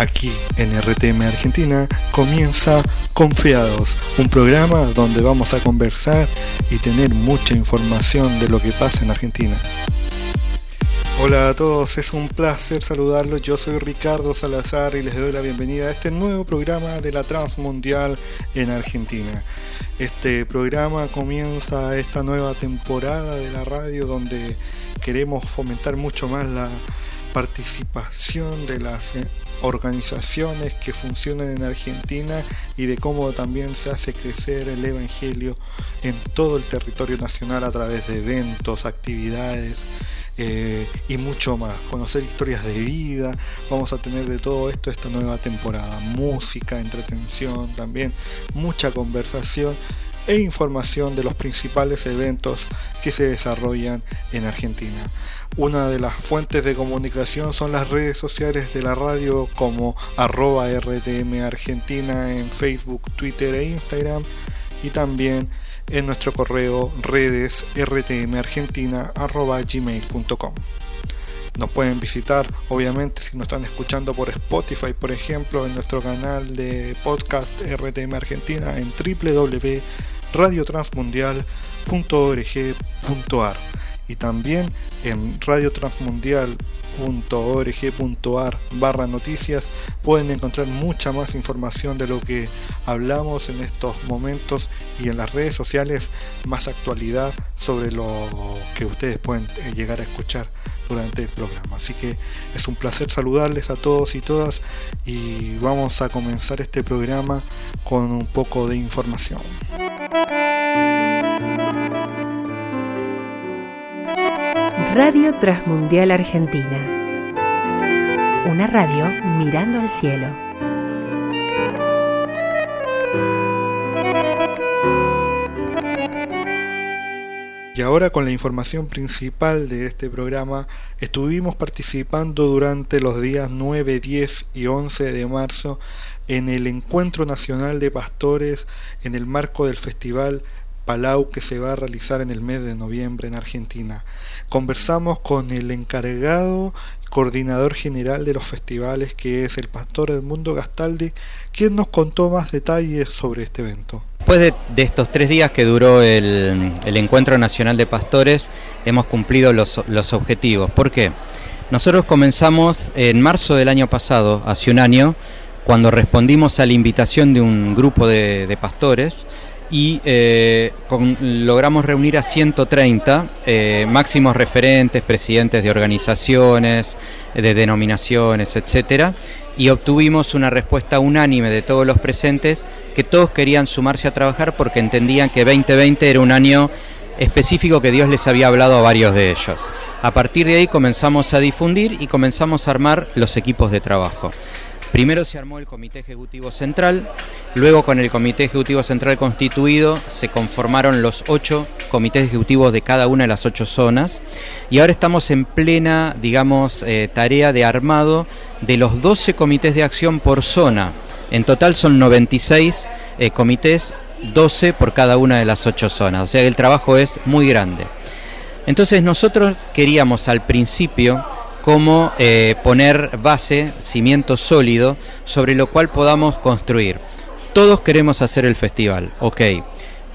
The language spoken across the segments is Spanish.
Aquí en RTM Argentina comienza Confiados, un programa donde vamos a conversar y tener mucha información de lo que pasa en Argentina. Hola a todos, es un placer saludarlos. Yo soy Ricardo Salazar y les doy la bienvenida a este nuevo programa de la Transmundial en Argentina. Este programa comienza esta nueva temporada de la radio donde queremos fomentar mucho más la participación de las eh, organizaciones que funcionan en Argentina y de cómo también se hace crecer el Evangelio en todo el territorio nacional a través de eventos, actividades eh, y mucho más. Conocer historias de vida, vamos a tener de todo esto esta nueva temporada. Música, entretención, también mucha conversación e información de los principales eventos que se desarrollan en Argentina. Una de las fuentes de comunicación son las redes sociales de la radio como arroba RTM Argentina en Facebook, Twitter e Instagram y también en nuestro correo redes gmail.com Nos pueden visitar, obviamente, si nos están escuchando por Spotify, por ejemplo, en nuestro canal de podcast RTM Argentina en www.radiotransmundial.org.ar y también en radiotransmundial.org.ar barra noticias pueden encontrar mucha más información de lo que hablamos en estos momentos y en las redes sociales más actualidad sobre lo que ustedes pueden eh, llegar a escuchar durante el programa. Así que es un placer saludarles a todos y todas y vamos a comenzar este programa con un poco de información. Radio Transmundial Argentina. Una radio mirando al cielo. Y ahora con la información principal de este programa, estuvimos participando durante los días 9, 10 y 11 de marzo en el Encuentro Nacional de Pastores en el marco del Festival Palau que se va a realizar en el mes de noviembre en Argentina. Conversamos con el encargado coordinador general de los festivales que es el pastor Edmundo Gastaldi, quien nos contó más detalles sobre este evento. Después de, estos tres días que duró el, Encuentro Nacional de Pastores, hemos cumplido los, objetivos. ¿Por qué? Nosotros comenzamos en marzo del año pasado, hace un año, cuando respondimos a la invitación de un grupo de pastores y eh, logramos reunir a 130 eh, máximos referentes, presidentes de organizaciones, de denominaciones, etcétera, y obtuvimos una respuesta unánime de todos los presentes que todos querían sumarse a trabajar porque entendían que 2020 era un año específico que Dios les había hablado a varios de ellos. A partir de ahí comenzamos a difundir y comenzamos a armar los equipos de trabajo. Primero se armó el Comité Ejecutivo Central, luego con el Comité Ejecutivo Central constituido se conformaron los ocho comités ejecutivos de cada una de las ocho zonas y ahora estamos en plena, digamos, eh, tarea de armado de los 12 comités de acción por zona. En total son 96 eh, comités, 12 por cada una de las ocho zonas, o sea que el trabajo es muy grande. Entonces nosotros queríamos al principio cómo eh, poner base, cimiento sólido, sobre lo cual podamos construir. Todos queremos hacer el festival, ok,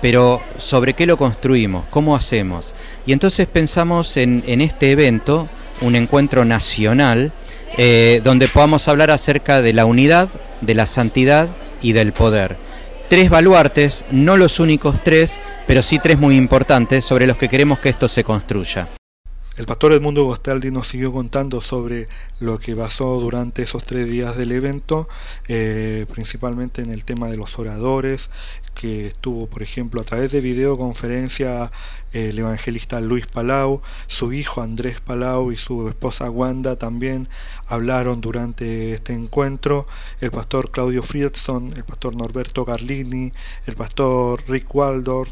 pero ¿sobre qué lo construimos? ¿Cómo hacemos? Y entonces pensamos en, este evento, un encuentro nacional, eh, donde podamos hablar acerca de la unidad, de la santidad y del poder. Tres baluartes, no los únicos tres, pero sí tres muy importantes sobre los que queremos que esto se construya. El pastor Edmundo Gostaldi nos siguió contando sobre lo que pasó durante esos tres días del evento, eh, principalmente en el tema de los oradores, que estuvo, por ejemplo, a través de videoconferencia el evangelista Luis Palau, su hijo Andrés Palau y su esposa Wanda también hablaron durante este encuentro, el pastor Claudio Friedson, el pastor Norberto Carlini, el pastor Rick Waldorf,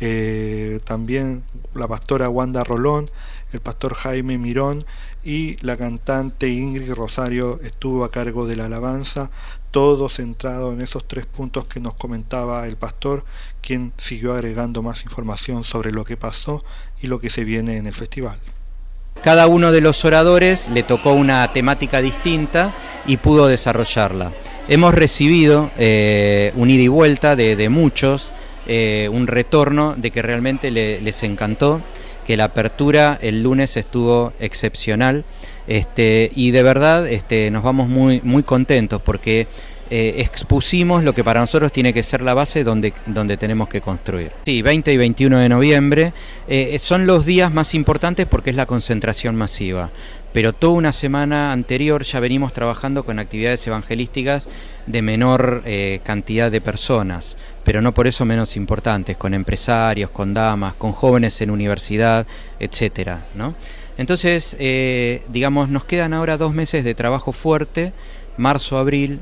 eh, también la pastora Wanda Rolón, el pastor Jaime Mirón y la cantante Ingrid Rosario estuvo a cargo de la alabanza, todo centrado en esos tres puntos que nos comentaba el pastor, quien siguió agregando más información sobre lo que pasó y lo que se viene en el festival. Cada uno de los oradores le tocó una temática distinta y pudo desarrollarla. Hemos recibido eh, un ida y vuelta de, muchos, eh, un retorno de que realmente les encantó, que la apertura el lunes estuvo excepcional este, y de verdad este, nos vamos muy, muy contentos porque eh, expusimos lo que para nosotros tiene que ser la base donde, donde tenemos que construir. Sí, 20 y 21 de noviembre son los días más importantes porque es la concentración masiva pero toda una semana anterior ya venimos trabajando con actividades evangelísticas de menor eh, cantidad de personas, pero no por eso menos importantes, con empresarios, con damas, con jóvenes en universidad, etcétera. Entonces, eh, digamos, nos quedan ahora dos meses de trabajo fuerte, marzo, abril,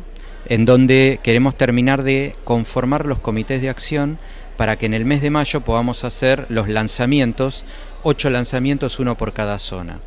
en donde queremos terminar de conformar los comités de acción para que en el mes de mayo podamos hacer los lanzamientos, ocho lanzamientos, uno por cada zona.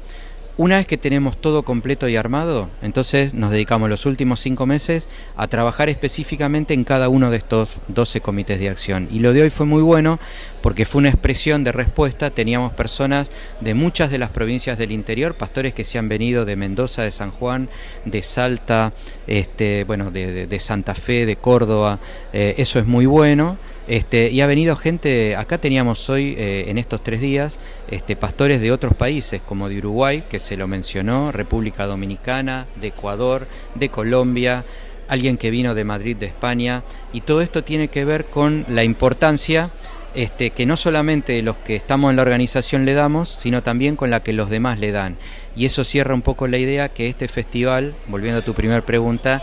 Una vez que tenemos todo completo y armado, entonces nos dedicamos los últimos cinco meses a trabajar específicamente en cada uno de estos 12 comités de acción. Y lo de hoy fue muy bueno porque fue una expresión de respuesta. Teníamos personas de muchas de las provincias del interior, pastores que se han venido de Mendoza, de San Juan, de Salta, este, bueno, de, Santa Fe, de Córdoba. Eh, eso es muy bueno. Este, y ha venido gente, acá teníamos hoy, eh, en estos tres días, este, pastores de otros países, como de Uruguay, que se lo mencionó, República Dominicana, de Ecuador, de Colombia, alguien que vino de Madrid, de España, y todo esto tiene que ver con la importancia este, que no solamente los que estamos en la organización le damos, sino también con la que los demás le dan. Y eso cierra un poco la idea que este festival, volviendo a tu primera pregunta,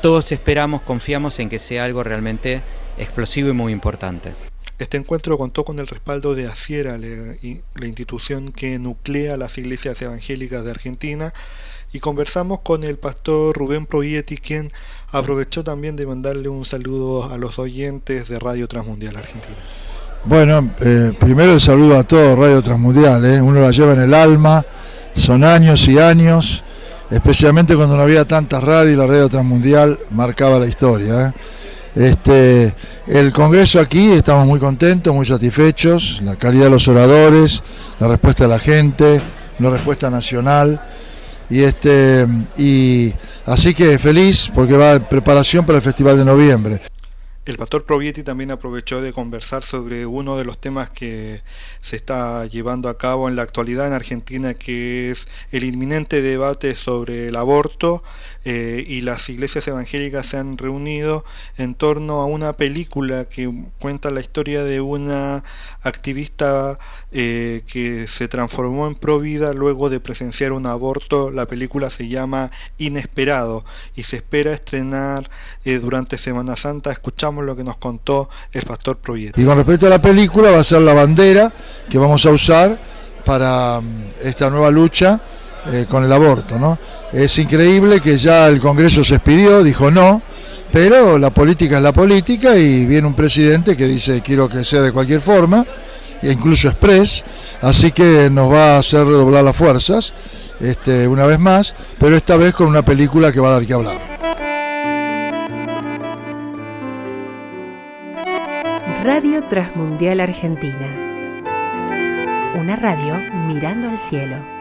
todos esperamos, confiamos en que sea algo realmente explosivo y muy importante. Este encuentro contó con el respaldo de ACIERA, la institución que nuclea las iglesias evangélicas de Argentina, y conversamos con el pastor Rubén Proietti, quien aprovechó también de mandarle un saludo a los oyentes de Radio Transmundial Argentina. Bueno, eh, primero el saludo a todos Radio Transmundial, eh. uno la lleva en el alma, son años y años, especialmente cuando no había tantas radios y la Radio Transmundial marcaba la historia. Eh. Este, el Congreso aquí estamos muy contentos, muy satisfechos, la calidad de los oradores, la respuesta de la gente, la respuesta nacional. Y, este, y así que feliz porque va en preparación para el Festival de Noviembre. El pastor Provietti también aprovechó de conversar sobre uno de los temas que se está llevando a cabo en la actualidad en Argentina, que es el inminente debate sobre el aborto eh, y las iglesias evangélicas se han reunido en torno a una película que cuenta la historia de una activista eh, que se transformó en provida luego de presenciar un aborto. La película se llama Inesperado y se espera estrenar eh, durante Semana Santa. Escuchamos lo que nos contó el pastor Proyecto. Y con respecto a la película, va a ser la bandera que vamos a usar para mm, esta nueva lucha eh, con el aborto. ¿no? Es increíble que ya el Congreso se expidió, dijo no, pero la política es la política y viene un presidente que dice quiero que sea de cualquier forma, e incluso express, así que nos va a hacer redoblar las fuerzas este, una vez más, pero esta vez con una película que va a dar que hablar. Radio Transmundial Argentina. Una radio mirando al cielo.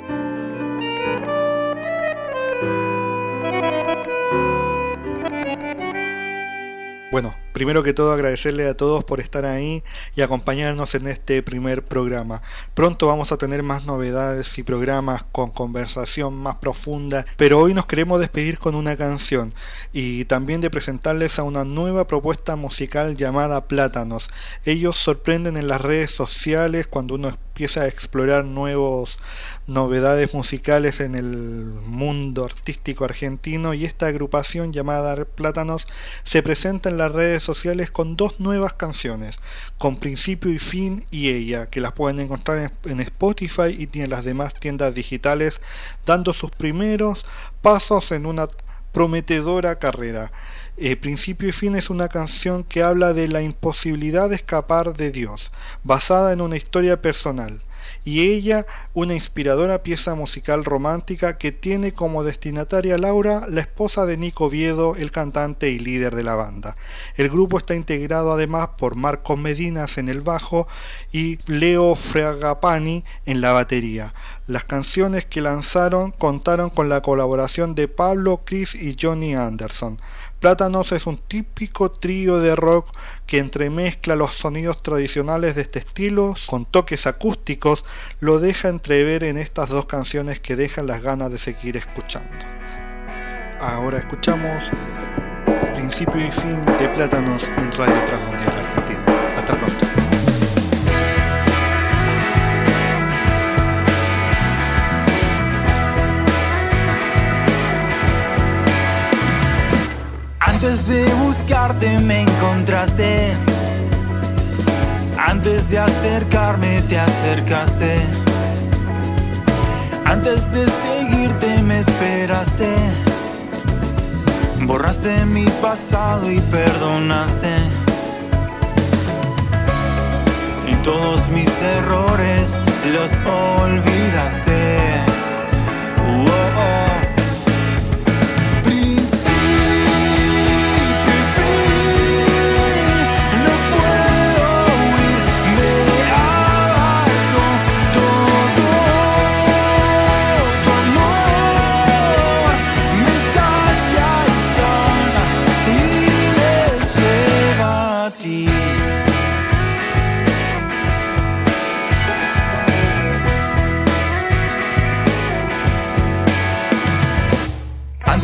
Primero que todo agradecerle a todos por estar ahí y acompañarnos en este primer programa. Pronto vamos a tener más novedades y programas con conversación más profunda, pero hoy nos queremos despedir con una canción y también de presentarles a una nueva propuesta musical llamada Plátanos. Ellos sorprenden en las redes sociales cuando uno empieza a explorar nuevos novedades musicales en el mundo artístico argentino y esta agrupación llamada Plátanos se presenta en las redes sociales con dos nuevas canciones, con principio y fin y ella, que las pueden encontrar en Spotify y en las demás tiendas digitales, dando sus primeros pasos en una prometedora carrera. Eh, Principio y Fin es una canción que habla de la imposibilidad de escapar de Dios, basada en una historia personal. Y ella una inspiradora pieza musical romántica que tiene como destinataria Laura, la esposa de Nico Viedo, el cantante y líder de la banda. El grupo está integrado además por Marcos Medinas en el bajo y Leo Fragapani en la batería. Las canciones que lanzaron contaron con la colaboración de Pablo, Chris y Johnny Anderson. Plátanos es un típico trío de rock que entremezcla los sonidos tradicionales de este estilo con toques acústicos, lo deja entrever en estas dos canciones que dejan las ganas de seguir escuchando. Ahora escuchamos Principio y Fin de Plátanos en Radio Transmundial Argentina. Hasta pronto. Antes de buscarte me encontraste. Antes de acercarme te acercaste. Antes de seguirte me esperaste. Borraste mi pasado y perdonaste. Y todos mis errores los olvidaste. Oh, oh.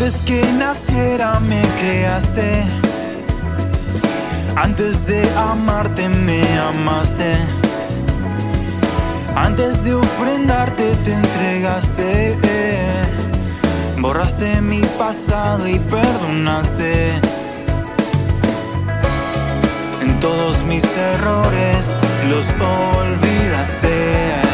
Antes que naciera me creaste. Antes de amarte me amaste. Antes de ofrendarte te entregaste. Borraste mi pasado y perdonaste. En todos mis errores los olvidaste.